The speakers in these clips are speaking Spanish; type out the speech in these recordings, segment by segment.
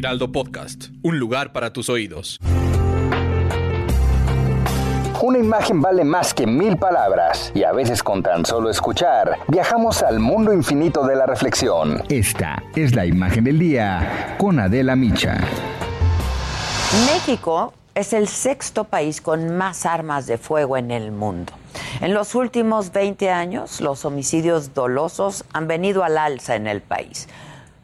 Heraldo Podcast, un lugar para tus oídos. Una imagen vale más que mil palabras y a veces con tan solo escuchar viajamos al mundo infinito de la reflexión. Esta es la imagen del día con Adela Micha. México es el sexto país con más armas de fuego en el mundo. En los últimos 20 años, los homicidios dolosos han venido al alza en el país.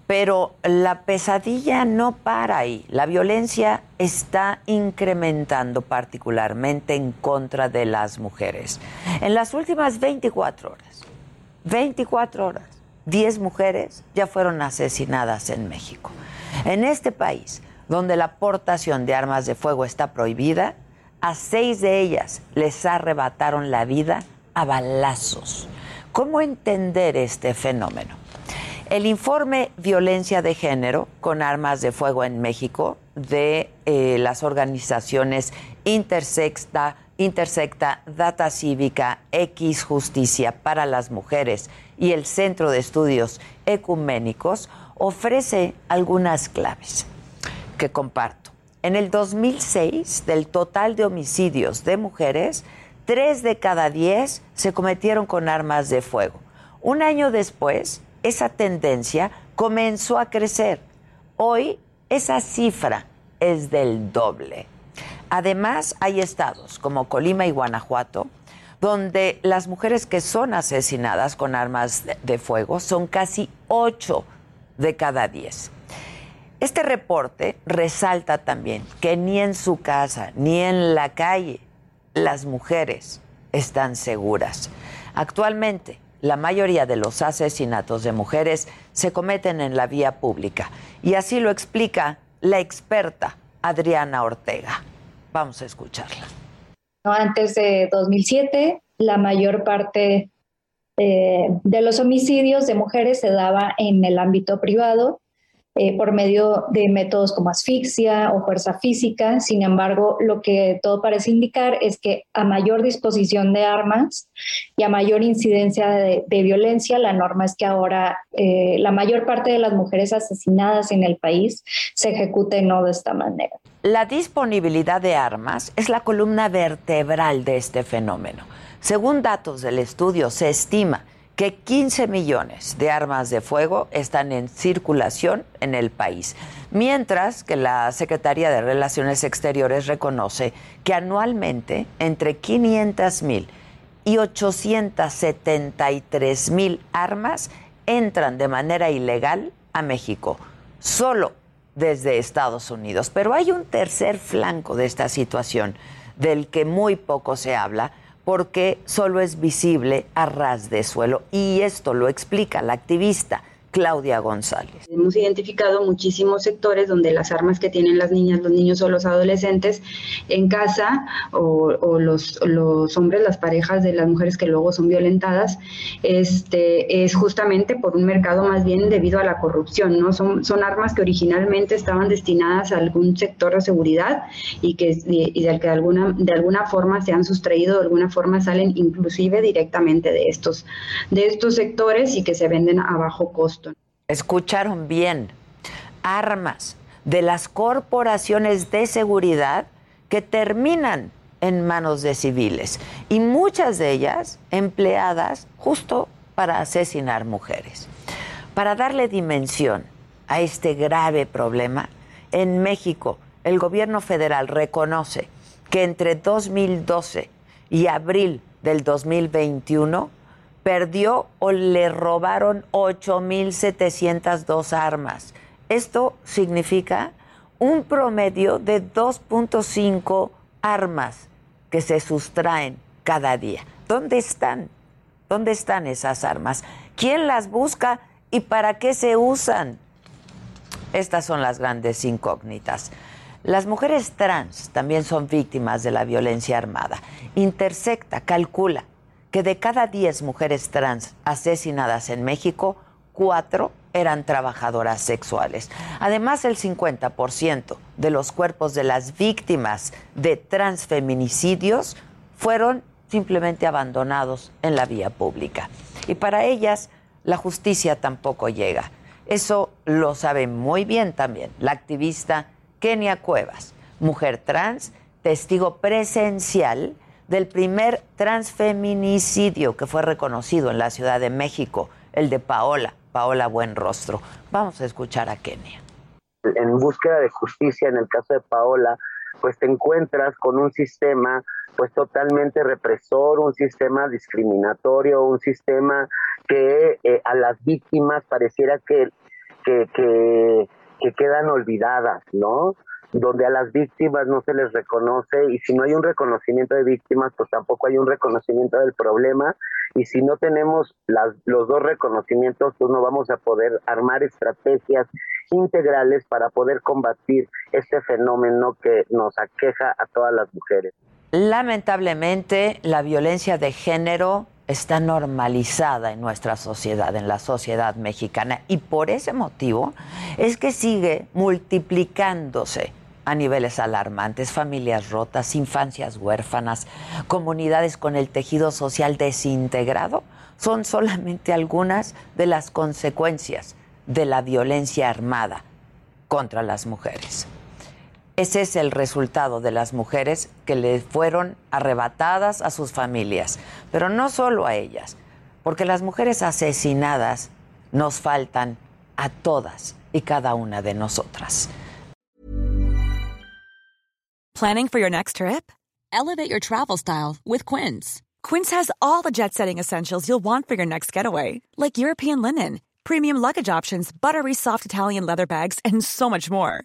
Pero la pesadilla no para ahí. La violencia está incrementando particularmente en contra de las mujeres. En las últimas 24 horas, 24 horas, 10 mujeres ya fueron asesinadas en México. En este país, donde la portación de armas de fuego está prohibida, a seis de ellas les arrebataron la vida a balazos. ¿Cómo entender este fenómeno? El informe Violencia de Género con Armas de Fuego en México de eh, las organizaciones Intersecta, Intersecta, Data Cívica, X Justicia para las Mujeres y el Centro de Estudios Ecuménicos ofrece algunas claves que comparto. En el 2006, del total de homicidios de mujeres, tres de cada diez se cometieron con armas de fuego. Un año después, esa tendencia comenzó a crecer. Hoy esa cifra es del doble. Además, hay estados como Colima y Guanajuato, donde las mujeres que son asesinadas con armas de fuego son casi 8 de cada 10. Este reporte resalta también que ni en su casa ni en la calle las mujeres están seguras. Actualmente, la mayoría de los asesinatos de mujeres se cometen en la vía pública. Y así lo explica la experta Adriana Ortega. Vamos a escucharla. Antes de 2007, la mayor parte eh, de los homicidios de mujeres se daba en el ámbito privado eh, por medio de métodos como asfixia o fuerza física. Sin embargo, lo que todo parece indicar es que a mayor disposición de armas y a mayor incidencia de, violencia, la norma es que ahora eh, la mayor parte de las mujeres asesinadas en el país se ejecuten no de esta manera. La disponibilidad de armas es la columna vertebral de este fenómeno. Según datos del estudio, se estima que 15 millones de armas de fuego están en circulación en el país, mientras que la Secretaría de Relaciones Exteriores reconoce que anualmente entre 500 mil y 873 mil armas entran de manera ilegal a México, solo desde Estados Unidos. Pero hay un tercer flanco de esta situación del que muy poco se habla, porque solo es visible a ras de suelo. Y esto lo explica la activista Claudia González. Hemos identificado muchísimos sectores donde las armas que tienen las niñas, los niños o los adolescentes en casa o, los, los, hombres, las parejas de las mujeres que luego son violentadas, este, es justamente por un mercado más bien debido a la corrupción, ¿no? Son, son armas que originalmente estaban destinadas a algún sector de seguridad y que y del que de alguna, de alguna forma se han sustraído, de alguna forma salen inclusive directamente de estos, de estos sectores y que se venden a bajo costo escucharon bien, armas de las corporaciones de seguridad que terminan en manos de civiles y muchas de ellas empleadas justo para asesinar mujeres. Para darle dimensión a este grave problema, en México el gobierno federal reconoce que entre 2012 y abril del 2021 perdió o le robaron 8.702 armas. Esto significa un promedio de 2.5 armas que se sustraen cada día. ¿Dónde están? ¿Dónde están esas armas? ¿Quién las busca ¿Y para qué se usan? Estas son las grandes incógnitas. Las mujeres trans también son víctimas de la violencia armada. Intersecta, calcula que de cada 10 mujeres trans asesinadas en México, 4 eran trabajadoras sexuales. Además, el 50% de los cuerpos de las víctimas de transfeminicidios fueron simplemente abandonados en la vía pública. Y para ellas, la justicia tampoco llega. Eso lo sabe muy bien también la activista Kenia Cuevas, mujer trans, testigo presencial del primer transfeminicidio que fue reconocido en la Ciudad de México, el de Paola, Paola Buenrostro. Vamos a escuchar a Kenia. En búsqueda de justicia, en el caso de Paola, pues te encuentras con un sistema pues totalmente represor, un sistema discriminatorio, un sistema que eh, a las víctimas pareciera que, que, que, que quedan olvidadas, ¿no? Donde a las víctimas no se les reconoce y si no hay un reconocimiento de víctimas, pues tampoco hay un reconocimiento del problema y si no tenemos las, los dos reconocimientos, pues no vamos a poder armar estrategias integrales para poder combatir este fenómeno que nos aqueja a todas las mujeres. Lamentablemente, la violencia de género está normalizada en nuestra sociedad, en la sociedad mexicana, y por ese motivo es que sigue multiplicándose a niveles alarmantes, familias rotas, infancias huérfanas, comunidades con el tejido social desintegrado, son solamente algunas de las consecuencias de la violencia armada contra las mujeres. Ese es el resultado de las mujeres que le fueron arrebatadas a sus familias, pero no solo a ellas, porque las mujeres asesinadas nos faltan a todas y cada una de nosotras. Planning for your next trip? Elevate your travel style with Quince. Quince has all the jet-setting essentials you'll want for your next getaway, like European linen, premium luggage options, buttery soft Italian leather bags, and so much more